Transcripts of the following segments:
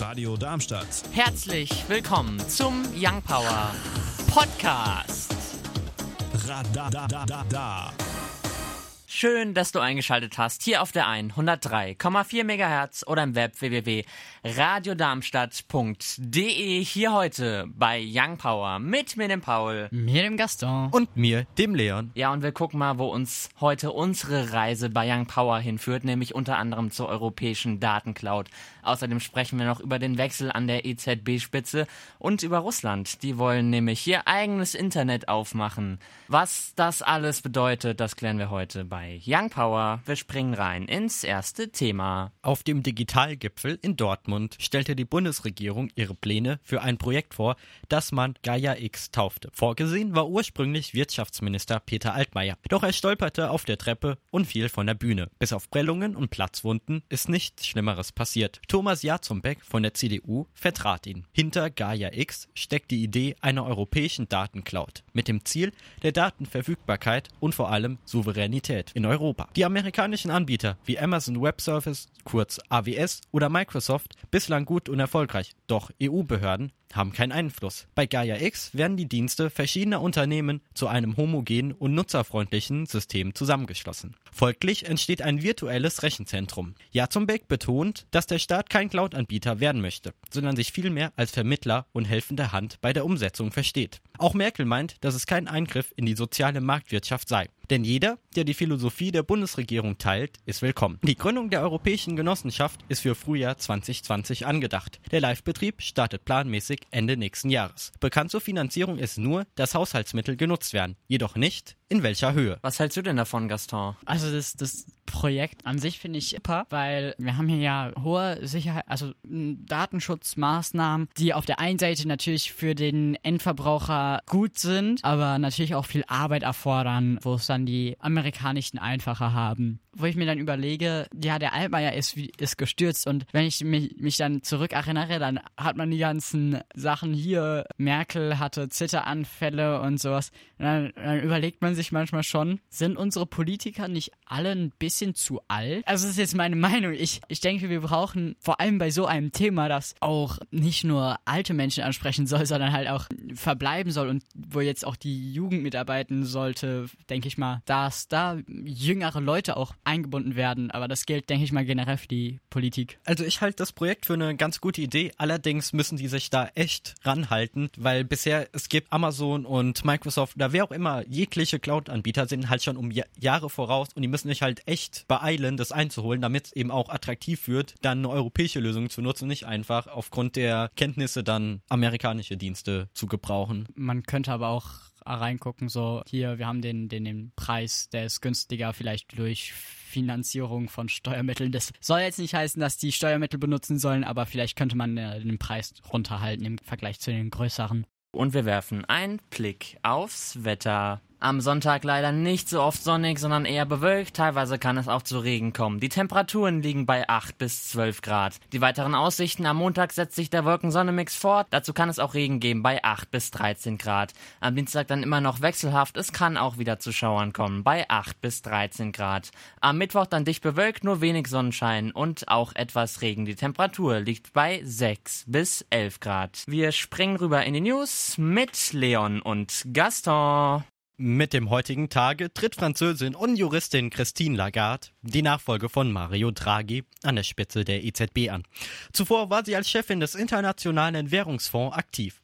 Radio Darmstadt. Herzlich willkommen zum Young Power Podcast. Radadadada. Schön, dass du eingeschaltet hast hier auf der 103,4 MHz oder im Web www.radiodarmstadt.de. Hier heute bei Young Power mit mir, dem Paul. Mir, dem Gaston. Und mir, dem Leon. Ja, und wir gucken mal, wo uns heute unsere Reise bei Young Power hinführt, nämlich unter anderem zur europäischen Datencloud. Außerdem sprechen wir noch über den Wechsel an der EZB-Spitze und über Russland. Die wollen nämlich ihr eigenes Internet aufmachen. Was das alles bedeutet, das klären wir heute bei Young Power. Wir springen rein ins erste Thema. Auf dem Digitalgipfel in Dortmund stellte die Bundesregierung ihre Pläne für ein Projekt vor, das man Gaia X taufte. Vorgesehen war ursprünglich Wirtschaftsminister Peter Altmaier. Doch er stolperte auf der Treppe und fiel von der Bühne. Bis auf Prellungen und Platzwunden ist nichts Schlimmeres passiert. Thomas Jarzumbeck von der CDU vertrat ihn. Hinter Gaia X steckt die Idee einer europäischen Datencloud mit dem Ziel der Datenverfügbarkeit und vor allem Souveränität in Europa. Die amerikanischen Anbieter wie Amazon Web Service, kurz AWS oder Microsoft bislang gut und erfolgreich, doch EU-Behörden haben keinen Einfluss. Bei Gaia X werden die Dienste verschiedener Unternehmen zu einem homogenen und nutzerfreundlichen System zusammengeschlossen. Folglich entsteht ein virtuelles Rechenzentrum. Jatzumbeck betont, dass der Staat kein Cloud-Anbieter werden möchte, sondern sich vielmehr als Vermittler und helfende Hand bei der Umsetzung versteht. Auch Merkel meint, dass es kein Eingriff in die soziale Marktwirtschaft sei. Denn jeder, der die Philosophie der Bundesregierung teilt, ist willkommen. Die Gründung der Europäischen Genossenschaft ist für Frühjahr 2020 angedacht. Der Live-Betrieb startet planmäßig Ende nächsten Jahres. Bekannt zur Finanzierung ist nur, dass Haushaltsmittel genutzt werden, jedoch nicht, in welcher Höhe. Was hältst du denn davon, Gaston? Also das, das Projekt an sich finde ich super, weil wir haben hier ja hohe Sicherheit, also Datenschutzmaßnahmen, die auf der einen Seite natürlich für den Endverbraucher gut sind, aber natürlich auch viel Arbeit erfordern, wo es dann die amerikanischen einfacher haben. Wo ich mir dann überlege, ja, der Altmaier ist, wie- ist gestürzt und wenn ich mich, mich dann zurückerinnere, dann hat man die ganzen Sachen hier, Merkel hatte Zitteranfälle und sowas. Und dann, dann überlegt man sich manchmal schon, sind unsere Politiker nicht alle ein bisschen zu alt? Also das ist jetzt meine Meinung. Ich, ich denke, wir brauchen vor allem bei so einem Thema, das auch nicht nur alte Menschen ansprechen soll, sondern halt auch verbleiben soll und wo jetzt auch die Jugend mitarbeiten sollte, denke ich mal, dass da jüngere Leute auch eingebunden werden. Aber das gilt, denke ich mal, generell für die Politik. Also ich halte das Projekt für eine ganz gute Idee. Allerdings müssen die sich da echt ranhalten, weil bisher es gibt Amazon und Microsoft oder wer auch immer, jegliche Cloud-Anbieter sind halt schon um Ja- Jahre voraus und die müssen sich halt echt beeilen, das einzuholen, damit es eben auch attraktiv wird, dann eine europäische Lösung zu nutzen nicht einfach aufgrund der Kenntnisse dann amerikanische Dienste zu gebrauchen. Man könnte aber auch reingucken, so hier, wir haben den, den, den Preis, der ist günstiger, vielleicht durch Finanzierung von Steuermitteln. Das soll jetzt nicht heißen, dass die Steuermittel benutzen sollen, aber vielleicht könnte man äh, den Preis runterhalten im Vergleich zu den größeren. Und wir werfen einen Blick aufs Wetter. Am Sonntag leider nicht so oft sonnig, sondern eher bewölkt. Teilweise kann es auch zu Regen kommen. Die Temperaturen liegen bei 8 bis 12 Grad. Die weiteren Aussichten am Montag setzt sich der Wolkensonne-Mix fort. Dazu kann es auch Regen geben bei 8 bis 13 Grad. Am Dienstag dann immer noch wechselhaft. Es kann auch wieder zu Schauern kommen bei 8 bis 13 Grad. Am Mittwoch dann dicht bewölkt, nur wenig Sonnenschein und auch etwas Regen. Die Temperatur liegt bei 6 bis 11 Grad. Wir springen rüber in die News mit Leon und Gaston. Mit dem heutigen Tage tritt Französin und Juristin Christine Lagarde, die Nachfolge von Mario Draghi, an der Spitze der EZB an. Zuvor war sie als Chefin des Internationalen Währungsfonds aktiv.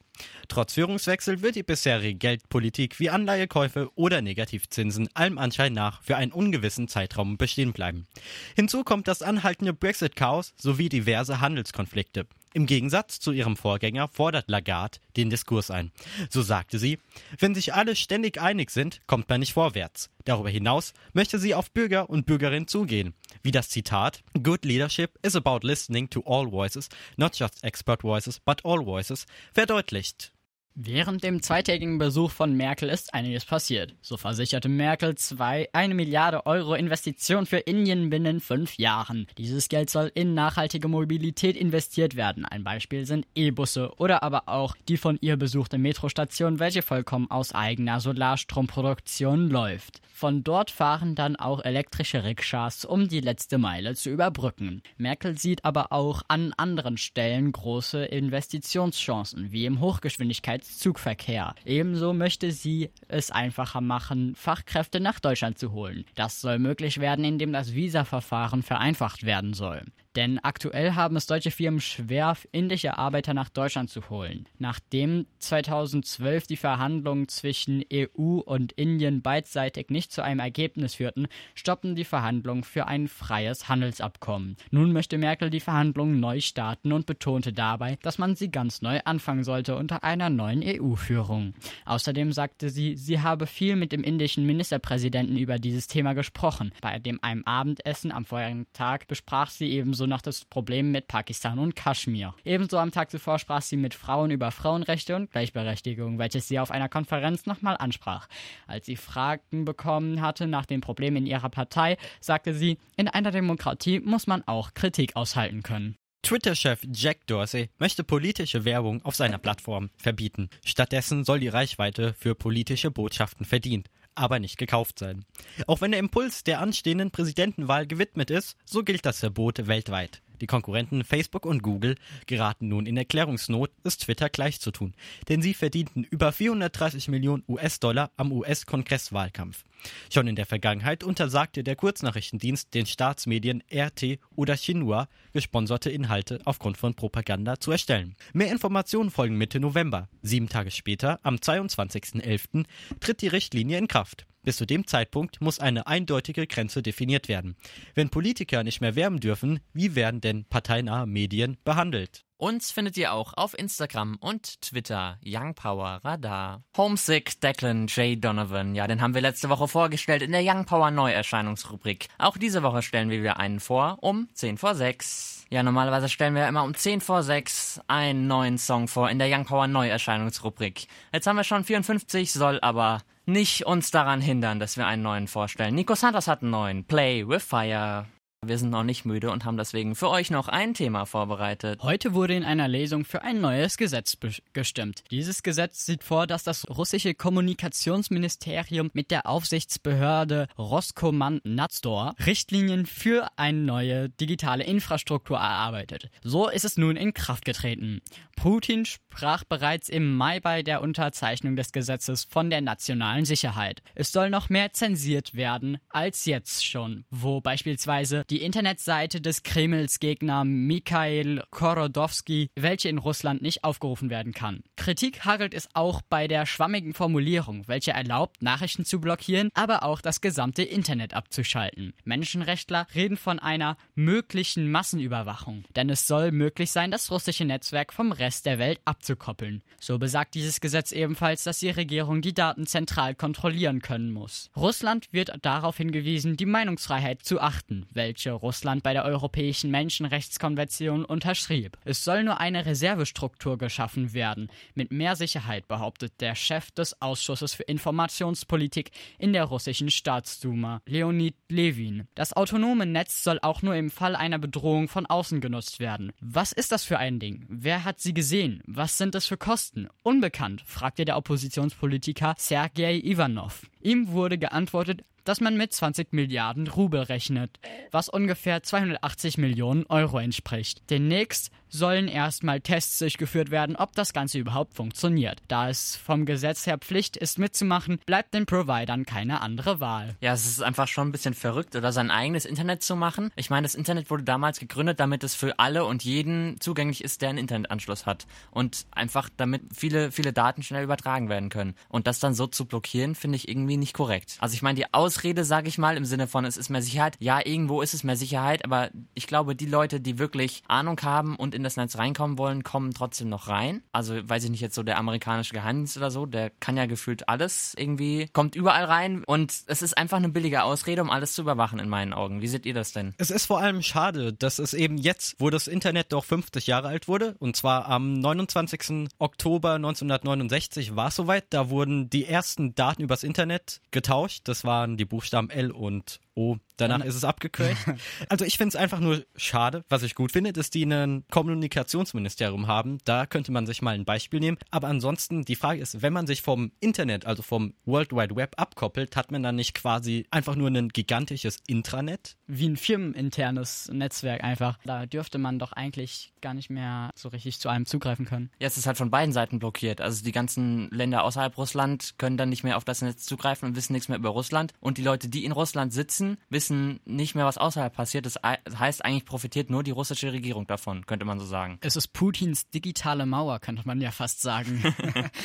Trotz Führungswechsel wird die bisherige Geldpolitik wie Anleihekäufe oder Negativzinsen allem Anschein nach für einen ungewissen Zeitraum bestehen bleiben. Hinzu kommt das anhaltende Brexit-Chaos sowie diverse Handelskonflikte. Im Gegensatz zu ihrem Vorgänger fordert Lagarde den Diskurs ein. So sagte sie, wenn sich alle ständig einig sind, kommt man nicht vorwärts. Darüber hinaus möchte sie auf Bürger und Bürgerinnen zugehen. Wie das Zitat Good leadership is about listening to all voices, not just expert voices, but all voices verdeutlicht. Während dem zweitägigen Besuch von Merkel ist einiges passiert. So versicherte Merkel zwei, eine Milliarde Euro Investition für Indien binnen fünf Jahren. Dieses Geld soll in nachhaltige Mobilität investiert werden. Ein Beispiel sind E-Busse oder aber auch die von ihr besuchte Metrostation, welche vollkommen aus eigener Solarstromproduktion läuft. Von dort fahren dann auch elektrische Rikschas, um die letzte Meile zu überbrücken. Merkel sieht aber auch an anderen Stellen große Investitionschancen, wie im Hochgeschwindigkeits Zugverkehr. Ebenso möchte sie es einfacher machen, Fachkräfte nach Deutschland zu holen. Das soll möglich werden, indem das Visa-Verfahren vereinfacht werden soll. Denn aktuell haben es deutsche Firmen schwer, indische Arbeiter nach Deutschland zu holen. Nachdem 2012 die Verhandlungen zwischen EU und Indien beidseitig nicht zu einem Ergebnis führten, stoppten die Verhandlungen für ein freies Handelsabkommen. Nun möchte Merkel die Verhandlungen neu starten und betonte dabei, dass man sie ganz neu anfangen sollte unter einer neuen EU-Führung. Außerdem sagte sie, sie habe viel mit dem indischen Ministerpräsidenten über dieses Thema gesprochen. Bei dem einem Abendessen am vorherigen Tag besprach sie ebenso ebenso noch das Problem mit Pakistan und Kaschmir. Ebenso am Tag zuvor sprach sie mit Frauen über Frauenrechte und Gleichberechtigung, welches sie auf einer Konferenz nochmal ansprach. Als sie Fragen bekommen hatte nach den Problemen in ihrer Partei, sagte sie, in einer Demokratie muss man auch Kritik aushalten können. Twitter-Chef Jack Dorsey möchte politische Werbung auf seiner Plattform verbieten. Stattdessen soll die Reichweite für politische Botschaften verdient aber nicht gekauft sein. Auch wenn der Impuls der anstehenden Präsidentenwahl gewidmet ist, so gilt das Verbot weltweit. Die Konkurrenten Facebook und Google geraten nun in Erklärungsnot, es Twitter gleich zu tun, denn sie verdienten über 430 Millionen US-Dollar am US-Kongresswahlkampf. Schon in der Vergangenheit untersagte der Kurznachrichtendienst den Staatsmedien RT oder Xinhua gesponserte Inhalte aufgrund von Propaganda zu erstellen. Mehr Informationen folgen Mitte November. Sieben Tage später, am 22.11., tritt die Richtlinie in Kraft. Bis zu dem Zeitpunkt muss eine eindeutige Grenze definiert werden. Wenn Politiker nicht mehr werben dürfen, wie werden denn parteinahe Medien behandelt? Uns findet ihr auch auf Instagram und Twitter Young Power Radar. Homesick Declan J. Donovan, ja, den haben wir letzte Woche vorgestellt in der Young Power Neuerscheinungsrubrik. Auch diese Woche stellen wir wieder einen vor um 10 vor 6. Ja, normalerweise stellen wir immer um 10 vor 6 einen neuen Song vor in der Young Power Neuerscheinungsrubrik. Jetzt haben wir schon 54, soll aber nicht uns daran hindern, dass wir einen neuen vorstellen. Nico Santos hat einen neuen. Play with Fire. Wir sind noch nicht müde und haben deswegen für euch noch ein Thema vorbereitet. Heute wurde in einer Lesung für ein neues Gesetz gestimmt. Dieses Gesetz sieht vor, dass das russische Kommunikationsministerium mit der Aufsichtsbehörde Roskomnadzor Richtlinien für eine neue digitale Infrastruktur erarbeitet. So ist es nun in Kraft getreten. Putin sprach bereits im Mai bei der Unterzeichnung des Gesetzes von der nationalen Sicherheit. Es soll noch mehr zensiert werden als jetzt schon, wo beispielsweise die Internetseite des Kremls Gegner Mikhail Korodowski, welche in Russland nicht aufgerufen werden kann. Kritik hagelt es auch bei der schwammigen Formulierung, welche erlaubt, Nachrichten zu blockieren, aber auch das gesamte Internet abzuschalten. Menschenrechtler reden von einer möglichen Massenüberwachung, denn es soll möglich sein, das russische Netzwerk vom Rest der Welt abzukoppeln. So besagt dieses Gesetz ebenfalls, dass die Regierung die Daten zentral kontrollieren können muss. Russland wird darauf hingewiesen, die Meinungsfreiheit zu achten, welche Russland bei der Europäischen Menschenrechtskonvention unterschrieb. Es soll nur eine Reservestruktur geschaffen werden, mit mehr Sicherheit, behauptet der Chef des Ausschusses für Informationspolitik in der russischen Staatsduma, Leonid Levin. Das autonome Netz soll auch nur im Fall einer Bedrohung von außen genutzt werden. Was ist das für ein Ding? Wer hat sie gesehen? Was sind das für Kosten? Unbekannt, fragte der Oppositionspolitiker Sergei Ivanov. Ihm wurde geantwortet, dass man mit 20 Milliarden Rubel rechnet, was ungefähr 280 Millionen Euro entspricht. Demnächst sollen erstmal Tests durchgeführt werden, ob das Ganze überhaupt funktioniert. Da es vom Gesetz her Pflicht ist mitzumachen, bleibt den Providern keine andere Wahl. Ja, es ist einfach schon ein bisschen verrückt, oder sein eigenes Internet zu machen. Ich meine, das Internet wurde damals gegründet, damit es für alle und jeden zugänglich ist, der einen Internetanschluss hat. Und einfach damit viele, viele Daten schnell übertragen werden können. Und das dann so zu blockieren, finde ich irgendwie nicht korrekt. Also ich meine, die Ausrede, sage ich mal, im Sinne von, es ist mehr Sicherheit. Ja, irgendwo ist es mehr Sicherheit, aber ich glaube, die Leute, die wirklich Ahnung haben und in das Netz reinkommen wollen, kommen trotzdem noch rein. Also weiß ich nicht jetzt so der amerikanische Geheimdienst oder so, der kann ja gefühlt alles irgendwie, kommt überall rein und es ist einfach eine billige Ausrede, um alles zu überwachen in meinen Augen. Wie seht ihr das denn? Es ist vor allem schade, dass es eben jetzt, wo das Internet doch 50 Jahre alt wurde, und zwar am 29. Oktober 1969 war es soweit, da wurden die ersten Daten übers Internet getauscht. Das waren die Buchstaben L und O. Danach ist es abgekürzt. Also ich finde es einfach nur schade. Was ich gut finde, dass die ein Kommunikationsministerium haben. Da könnte man sich mal ein Beispiel nehmen. Aber ansonsten, die Frage ist, wenn man sich vom Internet, also vom World Wide Web abkoppelt, hat man dann nicht quasi einfach nur ein gigantisches Intranet? Wie ein firmeninternes Netzwerk einfach. Da dürfte man doch eigentlich gar nicht mehr so richtig zu einem zugreifen können. Ja, es ist halt von beiden Seiten blockiert. Also die ganzen Länder außerhalb Russland können dann nicht mehr auf das Netz zugreifen und wissen nichts mehr über Russland. Und die Leute, die in Russland sitzen, wissen nicht mehr, was außerhalb passiert. Das heißt, eigentlich profitiert nur die russische Regierung davon, könnte man so sagen. Es ist Putins digitale Mauer, könnte man ja fast sagen.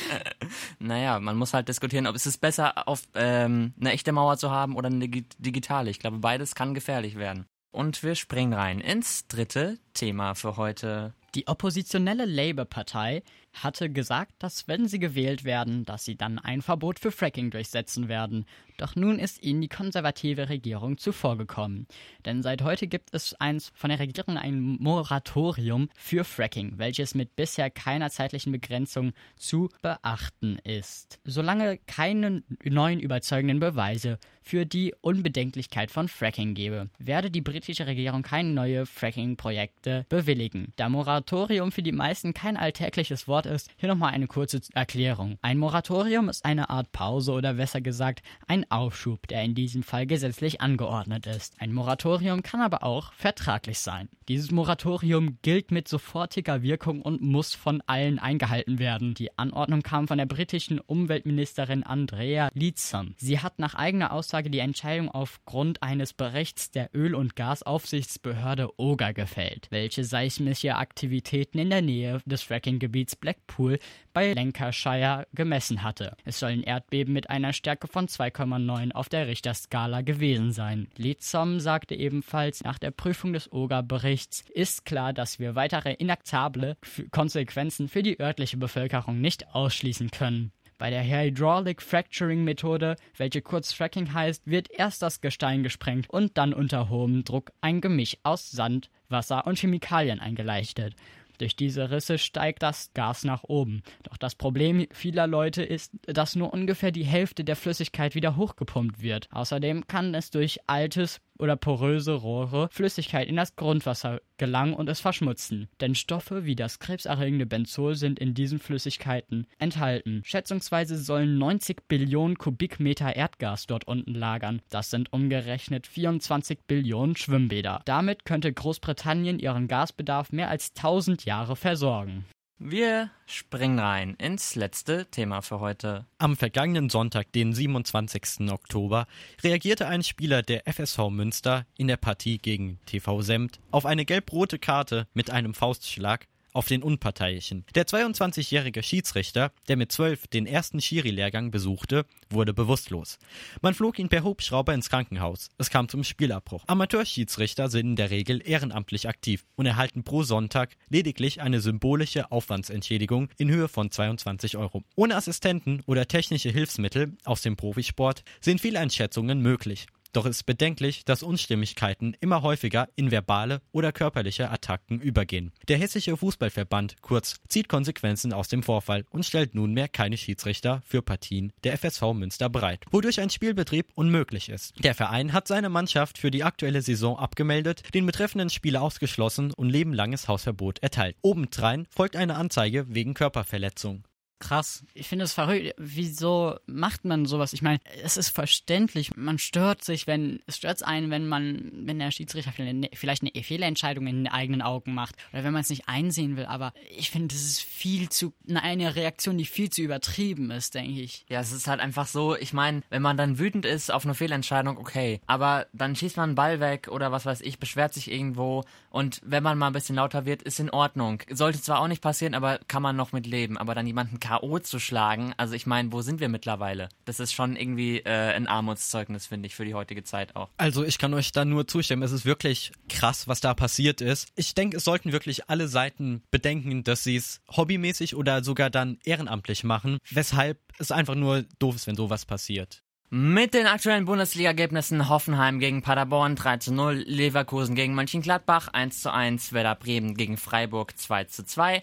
naja, man muss halt diskutieren, ob es ist besser, auf ähm, eine echte Mauer zu haben oder eine digitale. Ich glaube, beides kann gefährlich werden. Und wir springen rein ins dritte Thema für heute. Die oppositionelle Labour-Partei hatte gesagt, dass wenn sie gewählt werden, dass sie dann ein Verbot für Fracking durchsetzen werden. Doch nun ist ihnen die konservative Regierung zuvorgekommen. Denn seit heute gibt es eins von der Regierung ein Moratorium für Fracking, welches mit bisher keiner zeitlichen Begrenzung zu beachten ist. Solange keine neuen überzeugenden Beweise für die Unbedenklichkeit von Fracking gebe, werde die britische Regierung keine neue Fracking-Projekte bewilligen. Da Moratorium für die meisten kein alltägliches Wort ist, hier nochmal eine kurze Erklärung. Ein Moratorium ist eine Art Pause oder besser gesagt ein Aufschub, der in diesem Fall gesetzlich angeordnet ist. Ein Moratorium kann aber auch vertraglich sein. Dieses Moratorium gilt mit sofortiger Wirkung und muss von allen eingehalten werden. Die Anordnung kam von der britischen Umweltministerin Andrea Leadsom. Sie hat nach eigener Aussage die Entscheidung aufgrund eines Berichts der Öl- und Gasaufsichtsbehörde OGA gefällt, welche seismische Aktivitäten in der Nähe des Frackinggebiets Blackpool bei Lancashire gemessen hatte. Es sollen Erdbeben mit einer Stärke von 2,9 auf der Richterskala gewesen sein. Leadsom sagte ebenfalls, nach der Prüfung des OGA-Berichts ist klar, dass wir weitere inakzeptable Konsequenzen für die örtliche Bevölkerung nicht ausschließen können. Bei der Hydraulic Fracturing Methode, welche kurz Fracking heißt, wird erst das Gestein gesprengt und dann unter hohem Druck ein Gemisch aus Sand, Wasser und Chemikalien eingeleuchtet. Durch diese Risse steigt das Gas nach oben. Doch das Problem vieler Leute ist, dass nur ungefähr die Hälfte der Flüssigkeit wieder hochgepumpt wird. Außerdem kann es durch altes oder poröse Rohre Flüssigkeit in das Grundwasser gelangen und es verschmutzen. Denn Stoffe wie das krebserregende Benzol sind in diesen Flüssigkeiten enthalten. Schätzungsweise sollen 90 Billionen Kubikmeter Erdgas dort unten lagern. Das sind umgerechnet 24 Billionen Schwimmbäder. Damit könnte Großbritannien ihren Gasbedarf mehr als 1000 Jahre versorgen. Wir springen rein ins letzte Thema für heute. Am vergangenen Sonntag, den 27. Oktober, reagierte ein Spieler der FSV Münster in der Partie gegen TV Semt auf eine gelb-rote Karte mit einem Faustschlag auf den Unparteiischen. Der 22-jährige Schiedsrichter, der mit zwölf den ersten Schiri-Lehrgang besuchte, wurde bewusstlos. Man flog ihn per Hubschrauber ins Krankenhaus. Es kam zum Spielabbruch. Amateurschiedsrichter sind in der Regel ehrenamtlich aktiv und erhalten pro Sonntag lediglich eine symbolische Aufwandsentschädigung in Höhe von 22 Euro. Ohne Assistenten oder technische Hilfsmittel aus dem Profisport sind Fehleinschätzungen möglich. Doch es ist bedenklich, dass Unstimmigkeiten immer häufiger in verbale oder körperliche Attacken übergehen. Der Hessische Fußballverband, kurz, zieht Konsequenzen aus dem Vorfall und stellt nunmehr keine Schiedsrichter für Partien der FSV Münster bereit, wodurch ein Spielbetrieb unmöglich ist. Der Verein hat seine Mannschaft für die aktuelle Saison abgemeldet, den betreffenden Spieler ausgeschlossen und lebenlanges Hausverbot erteilt. Obendrein folgt eine Anzeige wegen Körperverletzung krass. Ich finde es verrückt. Wieso macht man sowas? Ich meine, es ist verständlich. Man stört sich, wenn es stört einen, wenn man, wenn der Schiedsrichter vielleicht eine Fehlentscheidung in den eigenen Augen macht oder wenn man es nicht einsehen will. Aber ich finde, das ist viel zu eine Reaktion, die viel zu übertrieben ist, denke ich. Ja, es ist halt einfach so. Ich meine, wenn man dann wütend ist auf eine Fehlentscheidung, okay. Aber dann schießt man einen Ball weg oder was weiß ich, beschwert sich irgendwo und wenn man mal ein bisschen lauter wird, ist in Ordnung. Sollte zwar auch nicht passieren, aber kann man noch mit leben. Aber dann jemanden K.O. zu schlagen. Also ich meine, wo sind wir mittlerweile? Das ist schon irgendwie äh, ein Armutszeugnis, finde ich, für die heutige Zeit auch. Also ich kann euch da nur zustimmen. Es ist wirklich krass, was da passiert ist. Ich denke, es sollten wirklich alle Seiten bedenken, dass sie es hobbymäßig oder sogar dann ehrenamtlich machen, weshalb es einfach nur doof ist, wenn sowas passiert. Mit den aktuellen Bundesliga-Ergebnissen Hoffenheim gegen Paderborn 3 zu 0, Leverkusen gegen Mönchengladbach 1 zu 1, Werder Bremen gegen Freiburg 2 zu 2.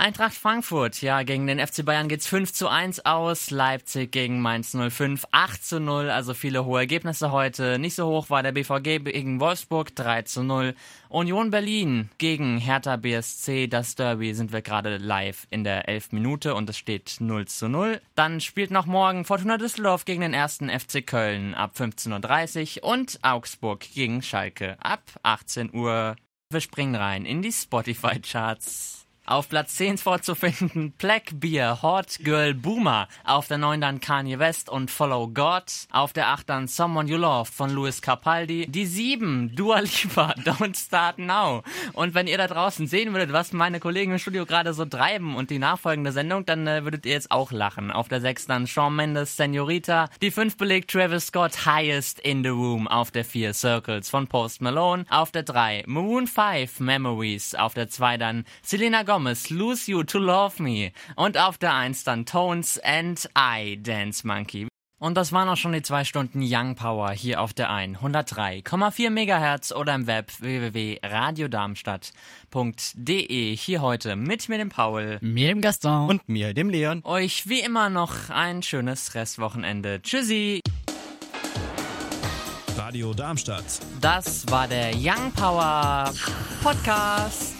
Eintracht Frankfurt, ja, gegen den FC Bayern geht's 5 zu 1 aus. Leipzig gegen Mainz 05 8 zu 0, also viele hohe Ergebnisse heute. Nicht so hoch war der BVG gegen Wolfsburg 3 zu 0. Union Berlin gegen Hertha BSC, das Derby sind wir gerade live in der 11 Minute und es steht 0 zu 0. Dann spielt noch morgen Fortuna Düsseldorf gegen den ersten FC Köln ab 15.30 Uhr und Augsburg gegen Schalke ab 18 Uhr. Wir springen rein in die Spotify-Charts. Auf Platz 10 vorzufinden Black Beer, Hot Girl Boomer. Auf der 9 dann Kanye West und Follow God. Auf der 8 dann Someone You Love von Louis Capaldi. Die 7 Dua Lipa, Don't Start Now. Und wenn ihr da draußen sehen würdet, was meine Kollegen im Studio gerade so treiben und die nachfolgende Sendung, dann äh, würdet ihr jetzt auch lachen. Auf der 6 dann Shawn Mendes, Senorita. Die 5 belegt Travis Scott, Highest in the Room. Auf der 4 Circles von Post Malone. Auf der 3 Maroon 5 Memories. Auf der 2 dann Selena Gomez. Thomas, Lose You to Love Me. Und auf der 1 dann Tones and I, Dance Monkey. Und das waren auch schon die zwei Stunden Young Power hier auf der 1 103,4 Megahertz oder im Web www.radiodarmstadt.de. Hier heute mit mir dem Paul, mir dem Gaston und mir dem Leon. Euch wie immer noch ein schönes Restwochenende. Tschüssi! Radio Darmstadt. Das war der Young Power Podcast.